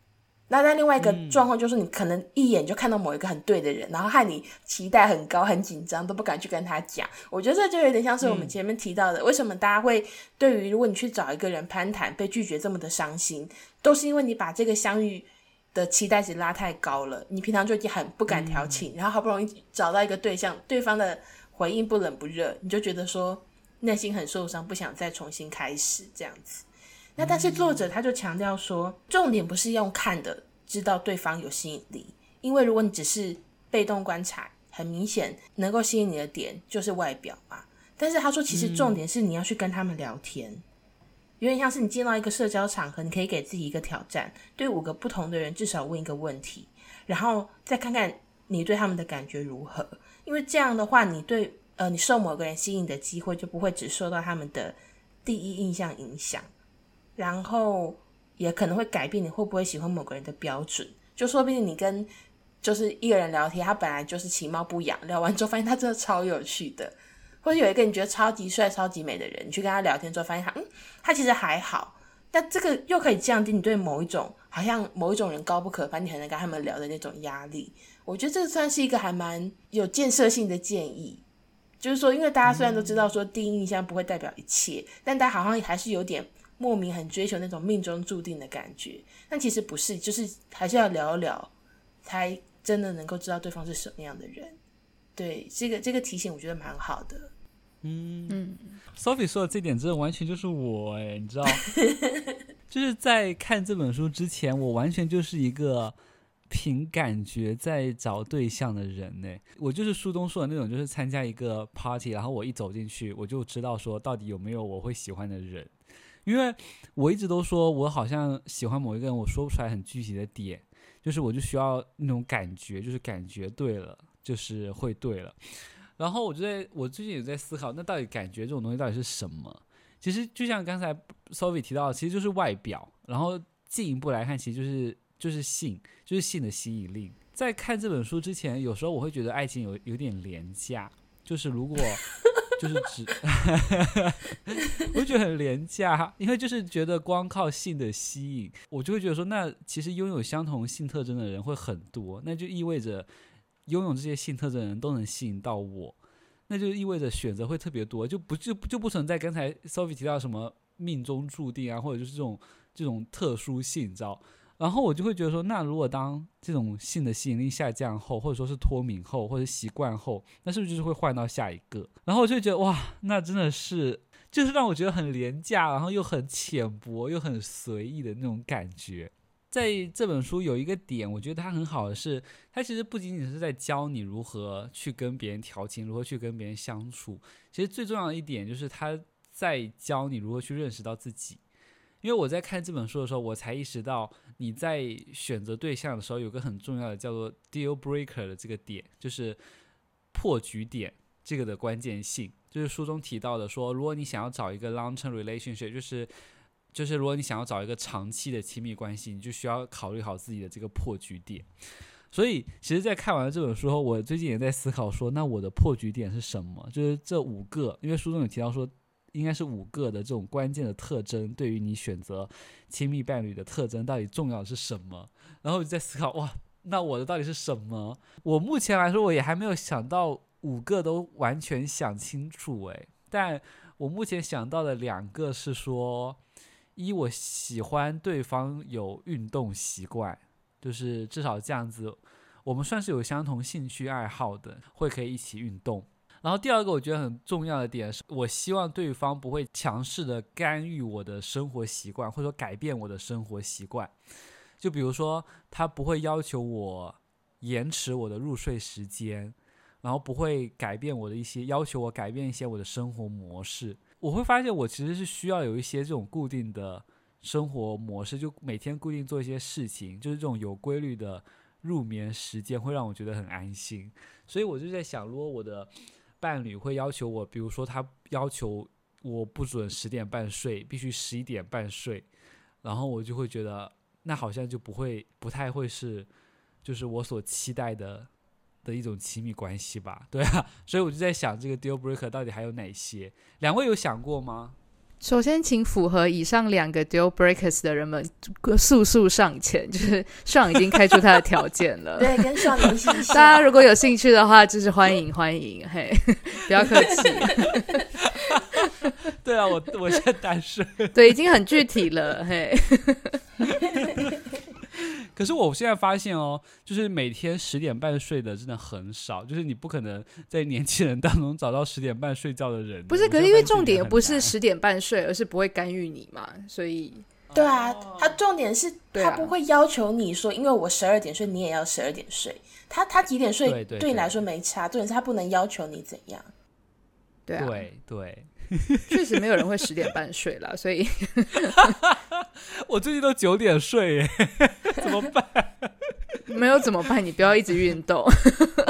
那在另外一个状况就是，你可能一眼就看到某一个很对的人，嗯、然后害你期待很高、很紧张，都不敢去跟他讲。我觉得这就有点像是我们前面提到的，嗯、为什么大家会对于如果你去找一个人攀谈被拒绝这么的伤心，都是因为你把这个相遇的期待值拉太高了。你平常就已经很不敢调情，嗯、然后好不容易找到一个对象，对方的回应不冷不热，你就觉得说。内心很受伤，不想再重新开始这样子。那但是作者他就强调说，重点不是用看的知道对方有吸引力，因为如果你只是被动观察，很明显能够吸引你的点就是外表嘛。但是他说，其实重点是你要去跟他们聊天，有点像是你进到一个社交场合，你可以给自己一个挑战，对五个不同的人至少问一个问题，然后再看看你对他们的感觉如何。因为这样的话，你对。呃，你受某个人吸引的机会就不会只受到他们的第一印象影响，然后也可能会改变你会不会喜欢某个人的标准。就说不定你跟就是一个人聊天，他本来就是其貌不扬，聊完之后发现他真的超有趣的，或者有一个你觉得超级帅、超级美的人，你去跟他聊天之后发现他，嗯，他其实还好。但这个又可以降低你对某一种好像某一种人高不可攀，你很难跟他们聊的那种压力。我觉得这算是一个还蛮有建设性的建议。就是说，因为大家虽然都知道说第一印象不会代表一切，嗯、但大家好像还是有点莫名很追求那种命中注定的感觉。但其实不是，就是还是要聊一聊，才真的能够知道对方是什么样的人。对，这个这个提醒我觉得蛮好的。嗯嗯，Sophie 说的这点真的完全就是我哎，你知道，就是在看这本书之前，我完全就是一个。凭感觉在找对象的人呢，我就是书中说的那种，就是参加一个 party，然后我一走进去，我就知道说到底有没有我会喜欢的人，因为我一直都说我好像喜欢某一个人，我说不出来很具体的点，就是我就需要那种感觉，就是感觉对了，就是会对了。然后我就在我最近也在思考，那到底感觉这种东西到底是什么？其实就像刚才 Sophie 提到，其实就是外表，然后进一步来看，其实就是。就是性，就是性的吸引力。在看这本书之前，有时候我会觉得爱情有有点廉价，就是如果 就是只，我就觉得很廉价，因为就是觉得光靠性的吸引，我就会觉得说，那其实拥有相同性特征的人会很多，那就意味着拥有这些性特征的人都能吸引到我。那就意味着选择会特别多，就不就就不存在刚才 Sophie 提到什么命中注定啊，或者就是这种这种特殊性，你知道？然后我就会觉得说，那如果当这种性的吸引力下降后，或者说是脱敏后，或者习惯后，那是不是就是会换到下一个？然后我就觉得哇，那真的是就是让我觉得很廉价，然后又很浅薄，又很随意的那种感觉。在这本书有一个点，我觉得它很好的是，它其实不仅仅是在教你如何去跟别人调情，如何去跟别人相处。其实最重要的一点就是他在教你如何去认识到自己。因为我在看这本书的时候，我才意识到你在选择对象的时候，有个很重要的叫做 deal breaker 的这个点，就是破局点这个的关键性。就是书中提到的说，如果你想要找一个 long-term relationship，就是就是如果你想要找一个长期的亲密关系，你就需要考虑好自己的这个破局点。所以，其实，在看完了这本书后，我最近也在思考说，那我的破局点是什么？就是这五个，因为书中有提到说。应该是五个的这种关键的特征，对于你选择亲密伴侣的特征到底重要的是什么？然后我就在思考，哇，那我的到底是什么？我目前来说，我也还没有想到五个都完全想清楚诶，但我目前想到的两个是说，一，我喜欢对方有运动习惯，就是至少这样子，我们算是有相同兴趣爱好的，会可以一起运动。然后第二个我觉得很重要的点是，我希望对方不会强势的干预我的生活习惯，或者说改变我的生活习惯。就比如说，他不会要求我延迟我的入睡时间，然后不会改变我的一些要求，我改变一些我的生活模式。我会发现我其实是需要有一些这种固定的生活模式，就每天固定做一些事情，就是这种有规律的入眠时间会让我觉得很安心。所以我就在想，如果我的伴侣会要求我，比如说他要求我不准十点半睡，必须十一点半睡，然后我就会觉得那好像就不会不太会是，就是我所期待的的一种亲密关系吧？对啊，所以我就在想这个 deal breaker 到底还有哪些？两位有想过吗？首先，请符合以上两个 deal breakers 的人们速速上前，就是上已经开出他的条件了。对，跟上联系一下。大家如果有兴趣的话，就是欢迎欢迎，嘿，不要客气。对啊，我我现在单身。对，已经很具体了，嘿。可是我现在发现哦，就是每天十点半睡的真的很少，就是你不可能在年轻人当中找到十点半睡觉的人。不是，可是因为重点不是十点半睡，而是不会干预你嘛，所以。对啊，他重点是他不会要求你说，因为我十二点睡，你也要十二点睡。他他几点睡对你来说没差，重点是他不能要求你怎样。对啊，对对。确实没有人会十点半睡了，所以 我最近都九点睡耶，怎么办？没有怎么办？你不要一直运动。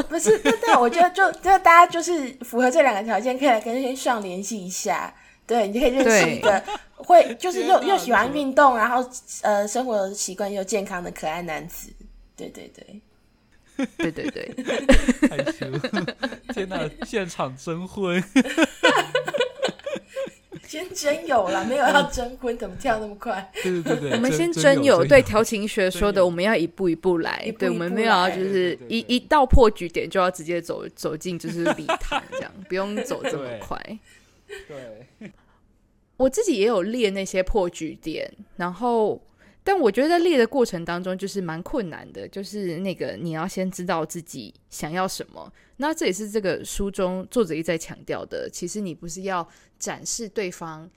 不是，对对，我觉得就就大家就是符合这两个条件，可以来跟上联系一下。对，你可以认识一个会就是又又喜欢运动，然后呃生活习惯又健康的可爱男子。对对对，对对对，害羞！天哪，现场征婚。先征友了，没有要征婚，怎么跳那么快？对对对对，我们先征友。对调情学说的，我们要一步一步来。对，我们没有要就是一一到破局点就要直接走走进就是礼堂这样，不用走这么快。对，我自己也有列那些破局点，然后。但我觉得在列的过程当中，就是蛮困难的，就是那个你要先知道自己想要什么。那这也是这个书中作者一再强调的，其实你不是要展示对方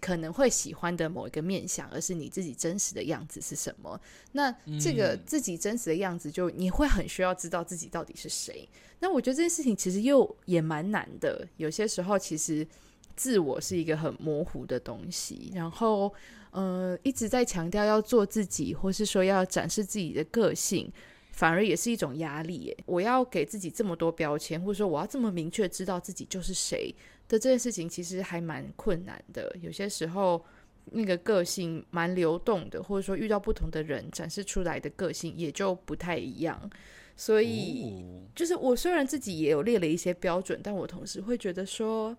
可能会喜欢的某一个面相，而是你自己真实的样子是什么。那这个自己真实的样子，就你会很需要知道自己到底是谁。那我觉得这件事情其实又也蛮难的，有些时候其实自我是一个很模糊的东西，然后。呃，一直在强调要做自己，或是说要展示自己的个性，反而也是一种压力耶。我要给自己这么多标签，或者说我要这么明确知道自己就是谁的这件事情，其实还蛮困难的。有些时候，那个个性蛮流动的，或者说遇到不同的人，展示出来的个性也就不太一样。所以，就是我虽然自己也有列了一些标准，但我同时会觉得说。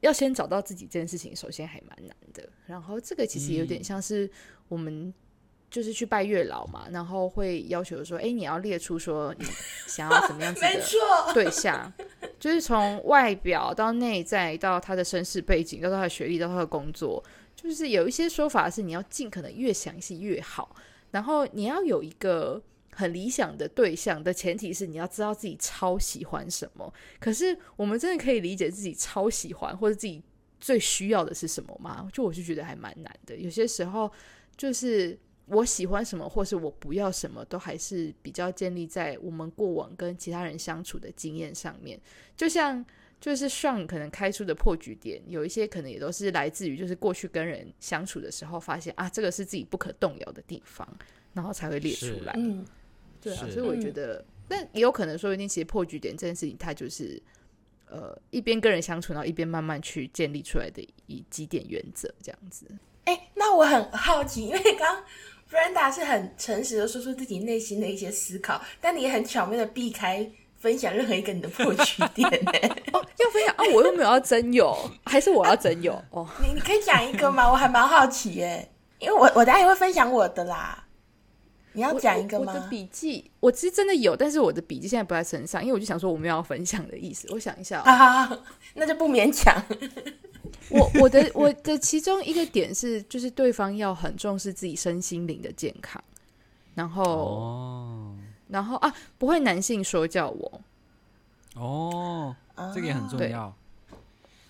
要先找到自己这件事情，首先还蛮难的。然后这个其实有点像是我们就是去拜月老嘛，然后会要求说：“哎，你要列出说你想要怎么样子的 对象。”就是从外表到内在，到他的身世背景，到他的学历，到他的工作，就是有一些说法是你要尽可能越详细越好。然后你要有一个很理想的对象的前提是你要知道自己超喜欢什么。可是我们真的可以理解自己超喜欢或者自己最需要的是什么吗？就我就觉得还蛮难的。有些时候就是。我喜欢什么，或是我不要什么，都还是比较建立在我们过往跟其他人相处的经验上面。就像就是上可能开出的破局点，有一些可能也都是来自于就是过去跟人相处的时候，发现啊，这个是自己不可动摇的地方，然后才会列出来。嗯，对啊，所以我觉得，但也有可能说，一定其实破局点这件事情，它就是呃一边跟人相处，然后一边慢慢去建立出来的一几点原则这样子。哎，那我很好奇，因为刚。Brenda 是很诚实的说出自己内心的一些思考，但你也很巧妙的避开分享任何一个你的破局点呢？哦，要分享啊？我又没有要真有，还是我要真有？哦，你你可以讲一个吗？我还蛮好奇耶，因为我我等下也会分享我的啦。你要讲一个吗？我，我的笔记，我其实真的有，但是我的笔记现在不在身上，因为我就想说我没有要分享的意思。我想一下，啊，那就不勉强。我我的我的其中一个点是，就是对方要很重视自己身心灵的健康，然后，哦、然后啊，不会男性说教我，哦，这个也很重要，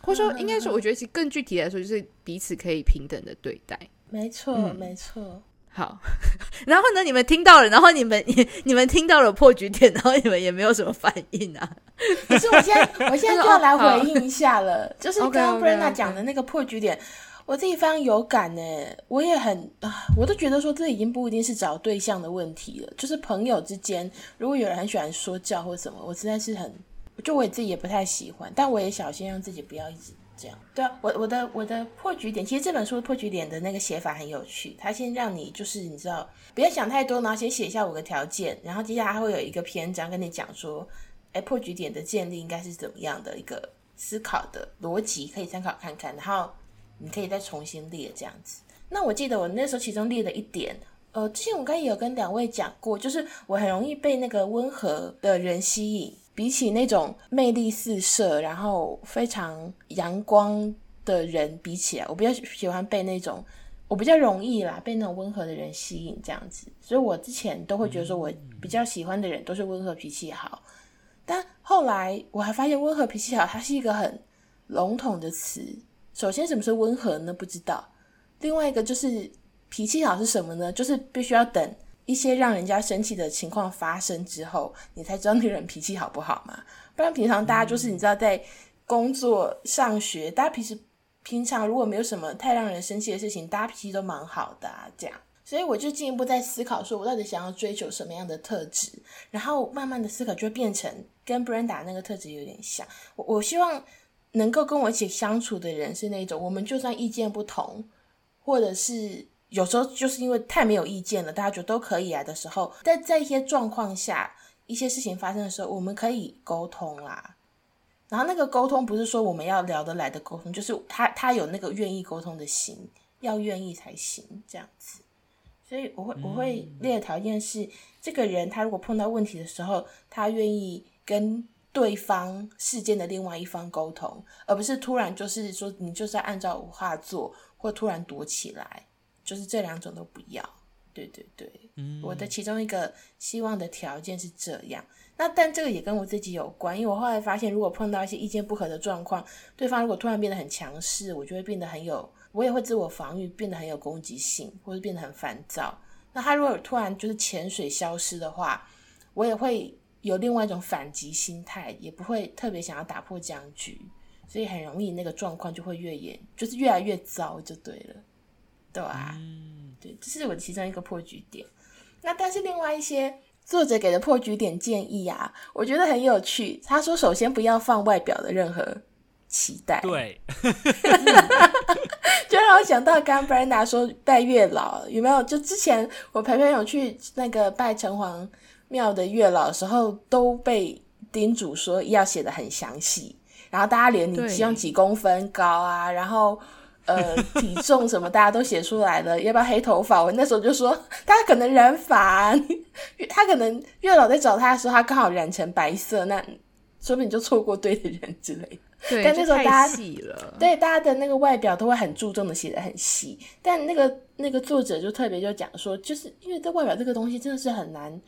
或者说应该说，我觉得其实更具体来说，就是彼此可以平等的对待，没错，嗯、没错。好，然后呢？你们听到了，然后你们你 你们听到了破局点，然后你们也没有什么反应啊？可是我现在我现在就要来回应一下了，就是刚刚 Brenda 讲的那个破局点，我自己非常有感呢。我也很啊，我都觉得说这已经不一定是找对象的问题了，就是朋友之间，如果有人很喜欢说教或什么，我实在是很，就我自己也不太喜欢，但我也小心让自己不要一直。这样对啊，我我的我的破局点，其实这本书破局点的那个写法很有趣。他先让你就是你知道，不要想太多，然后先写下五个条件，然后接下来还会有一个篇章跟你讲说，哎，破局点的建立应该是怎么样的一个思考的逻辑，可以参考看看。然后你可以再重新列这样子。那我记得我那时候其中列了一点，呃，之前我刚也有跟两位讲过，就是我很容易被那个温和的人吸引。比起那种魅力四射，然后非常阳光的人比起来，我比较喜欢被那种，我比较容易啦，被那种温和的人吸引这样子。所以我之前都会觉得说，我比较喜欢的人都是温和脾气好。但后来我还发现，温和脾气好，它是一个很笼统的词。首先，什么是温和呢？不知道。另外一个就是脾气好是什么呢？就是必须要等。一些让人家生气的情况发生之后，你才知道那个人脾气好不好嘛？不然平常大家就是你知道在工作、上学，大家平时平常如果没有什么太让人生气的事情，大家脾气都蛮好的啊。这样，所以我就进一步在思考，说我到底想要追求什么样的特质，然后慢慢的思考就会变成跟 Brenda 那个特质有点像。我我希望能够跟我一起相处的人是那种，我们就算意见不同，或者是。有时候就是因为太没有意见了，大家觉得都可以来的时候，但在一些状况下，一些事情发生的时候，我们可以沟通啦。然后那个沟通不是说我们要聊得来的沟通，就是他他有那个愿意沟通的心，要愿意才行这样子。所以我会我会列的条件是，这个人他如果碰到问题的时候，他愿意跟对方事件的另外一方沟通，而不是突然就是说你就是要按照我话做，或突然躲起来。就是这两种都不要，对对对，嗯，我的其中一个希望的条件是这样。那但这个也跟我自己有关，因为我后来发现，如果碰到一些意见不合的状况，对方如果突然变得很强势，我就会变得很有，我也会自我防御，变得很有攻击性，或者变得很烦躁。那他如果突然就是潜水消失的话，我也会有另外一种反击心态，也不会特别想要打破僵局，所以很容易那个状况就会越演，就是越来越糟，就对了。对啊，嗯，对，这是我其中一个破局点。那但是另外一些作者给的破局点建议啊，我觉得很有趣。他说，首先不要放外表的任何期待。对，就让我想到刚刚 Brenda 说拜月老有没有？就之前我陪朋友去那个拜城隍庙的月老的时候，都被叮嘱说要写的很详细，然后大家连你希望几公分高啊，然后。呃，体重什么大家都写出来了，要不要黑头发？我那时候就说他可能染发，他可能月老在找他的时候，他刚好染成白色，那说不定你就错过对的人之类的。对，但那时候大家，对大家的那个外表都会很注重的写的很细，但那个那个作者就特别就讲说，就是因为这外表这个东西真的是很难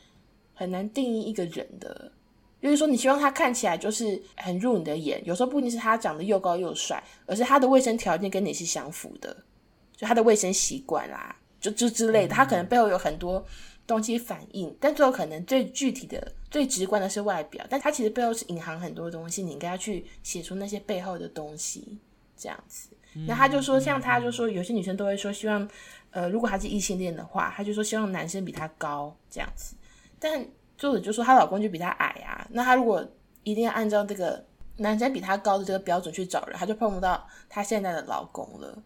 很难定义一个人的。就是说，你希望他看起来就是很入你的眼，有时候不一定是他长得又高又帅，而是他的卫生条件跟你是相符的，就他的卫生习惯啦，就就之类的，他可能背后有很多东西反映，但最后可能最具体的、最直观的是外表，但他其实背后是隐含很多东西，你应该要去写出那些背后的东西，这样子。那他就说，像他就说，有些女生都会说，希望，呃，如果他是异性恋的话，他就说希望男生比他高这样子，但。作者就说她老公就比她矮啊，那她如果一定要按照这个男生比她高的这个标准去找人，她就碰不到她现在的老公了。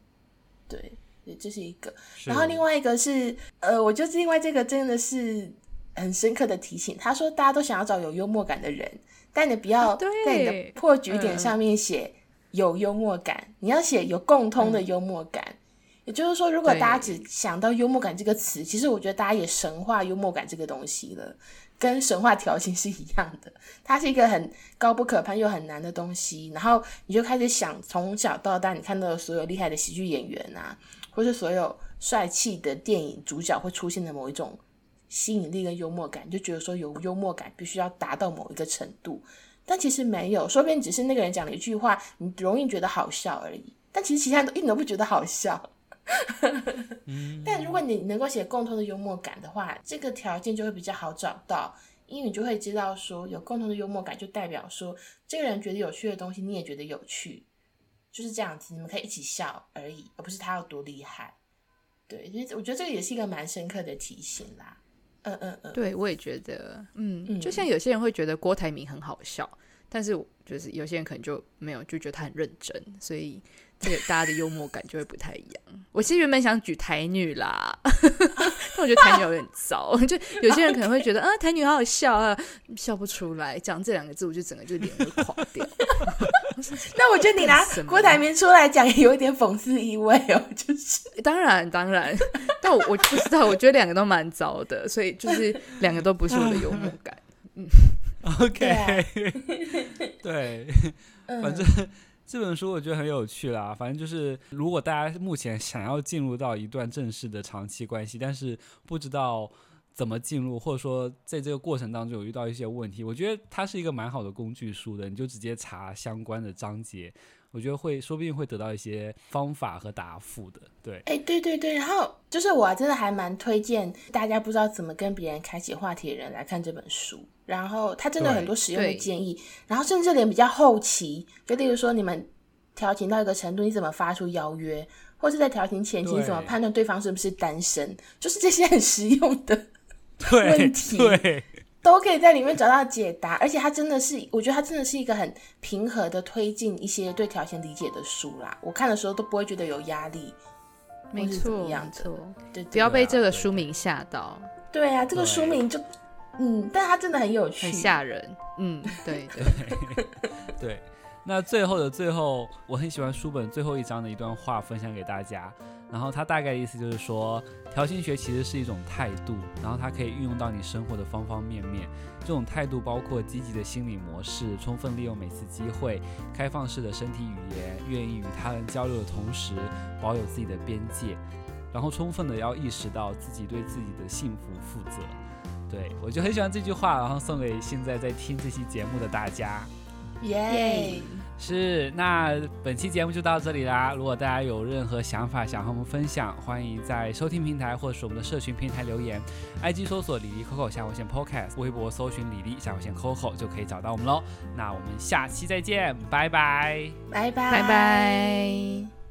对，这是一个。然后另外一个是，呃，我就是另外这个真的是很深刻的提醒。他说大家都想要找有幽默感的人，但你不要在你的破局点上面写有幽默感，嗯、你要写有共通的幽默感。嗯、也就是说，如果大家只想到幽默感这个词，其实我觉得大家也神化幽默感这个东西了。跟神话调情是一样的，它是一个很高不可攀又很难的东西。然后你就开始想，从小到大你看到的所有厉害的喜剧演员啊，或是所有帅气的电影主角会出现的某一种吸引力跟幽默感，就觉得说有幽默感必须要达到某一个程度。但其实没有，说不定只是那个人讲了一句话，你容易觉得好笑而已。但其实其他人都一点都不觉得好笑。但如果你能够写共同的幽默感的话，这个条件就会比较好找到，因为你就会知道说，有共同的幽默感就代表说，这个人觉得有趣的东西你也觉得有趣，就是这样子，你们可以一起笑而已，而不是他有多厉害。对，所以我觉得这个也是一个蛮深刻的提醒啦。嗯嗯嗯，对，我也觉得，嗯，就像有些人会觉得郭台铭很好笑，但是就是有些人可能就没有，就觉得他很认真，所以。这个大家的幽默感就会不太一样。我其实原本想举台女啦，但我觉得台女有点糟。就有些人可能会觉得啊，台女好好笑啊，笑不出来。讲这两个字，我就整个就脸会垮掉。那我觉得你拿郭台铭出来讲，也有一点讽刺意味哦。就是当然当然，但我我不知道，我觉得两个都蛮糟的，所以就是两个都不是我的幽默感。嗯，OK，对，反正。这本书我觉得很有趣啦，反正就是如果大家目前想要进入到一段正式的长期关系，但是不知道怎么进入，或者说在这个过程当中有遇到一些问题，我觉得它是一个蛮好的工具书的，你就直接查相关的章节。我觉得会，说不定会得到一些方法和答复的。对，哎、欸，对对对，然后就是我真的还蛮推荐大家不知道怎么跟别人开启话题的人来看这本书。然后他真的有很多实用的建议，然后甚至连比较后期，就例如说你们调情到一个程度，你怎么发出邀约，或是在调情前期怎么判断对方是不是单身，就是这些很实用的 问题。对。对都可以在里面找到解答，而且它真的是，我觉得它真的是一个很平和的推进一些对条形理解的书啦。我看的时候都不会觉得有压力，没错，没错，对，不要被这个书名吓到。对啊，这个书名就，嗯，但它真的很有趣，很吓人。嗯，对对对。那最后的最后，我很喜欢书本最后一章的一段话，分享给大家。然后它大概意思就是说，调情学其实是一种态度，然后它可以运用到你生活的方方面面。这种态度包括积极的心理模式，充分利用每次机会，开放式的身体语言，愿意与他人交流的同时，保有自己的边界，然后充分的要意识到自己对自己的幸福负责。对，我就很喜欢这句话，然后送给现在在听这期节目的大家。耶、yeah.！是，那本期节目就到这里啦。如果大家有任何想法想和我们分享，欢迎在收听平台或者是我们的社群平台留言。IG 搜索“李丽 Coco 下划线 Podcast”，微博搜寻“李丽下划线 Coco” 就可以找到我们喽。那我们下期再见，拜拜，拜拜，拜拜。